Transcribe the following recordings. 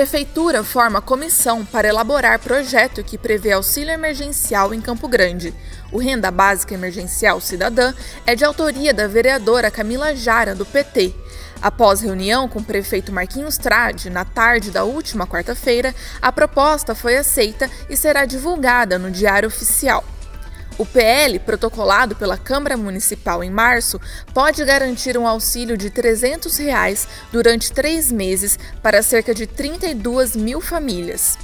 Prefeitura forma comissão para elaborar projeto que prevê auxílio emergencial em Campo Grande. O Renda Básica Emergencial Cidadã é de autoria da vereadora Camila Jara, do PT. Após reunião com o prefeito Marquinhos Trade, na tarde da última quarta-feira, a proposta foi aceita e será divulgada no Diário Oficial. O PL, protocolado pela Câmara Municipal em março, pode garantir um auxílio de 300 reais durante três meses para cerca de 32 mil famílias.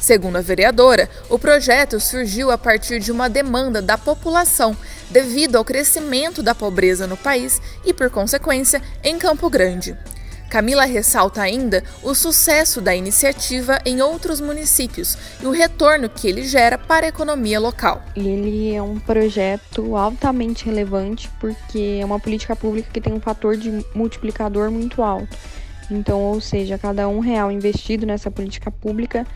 Segundo a vereadora, o projeto surgiu a partir de uma demanda da população devido ao crescimento da pobreza no país e, por consequência, em Campo Grande. Camila ressalta ainda o sucesso da iniciativa em outros municípios e o retorno que ele gera para a economia local. Ele é um projeto altamente relevante porque é uma política pública que tem um fator de multiplicador muito alto. Então, ou seja, cada um real investido nessa política pública,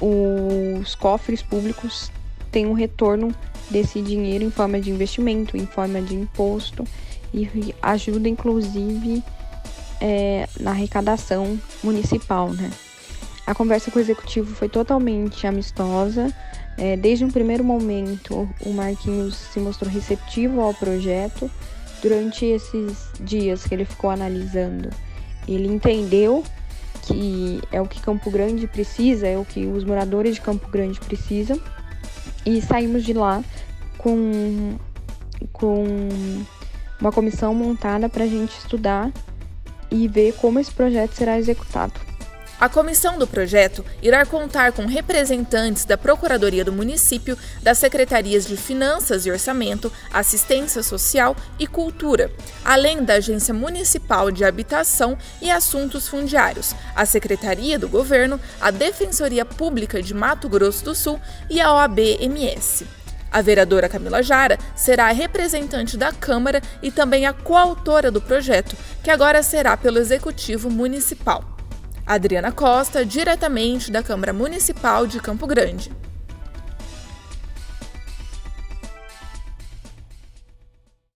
os cofres públicos têm um retorno desse dinheiro em forma de investimento, em forma de imposto e ajuda inclusive é, na arrecadação municipal, né? A conversa com o executivo foi totalmente amistosa. É, desde um primeiro momento, o Marquinhos se mostrou receptivo ao projeto. Durante esses dias que ele ficou analisando, ele entendeu que é o que Campo Grande precisa, é o que os moradores de Campo Grande precisam. E saímos de lá com, com uma comissão montada para a gente estudar e ver como esse projeto será executado. A comissão do projeto irá contar com representantes da Procuradoria do Município, das Secretarias de Finanças e Orçamento, Assistência Social e Cultura, além da Agência Municipal de Habitação e Assuntos Fundiários, a Secretaria do Governo, a Defensoria Pública de Mato Grosso do Sul e a OAB-MS. A vereadora Camila Jara será a representante da Câmara e também a coautora do projeto, que agora será pelo Executivo Municipal. Adriana Costa, diretamente da Câmara Municipal de Campo Grande.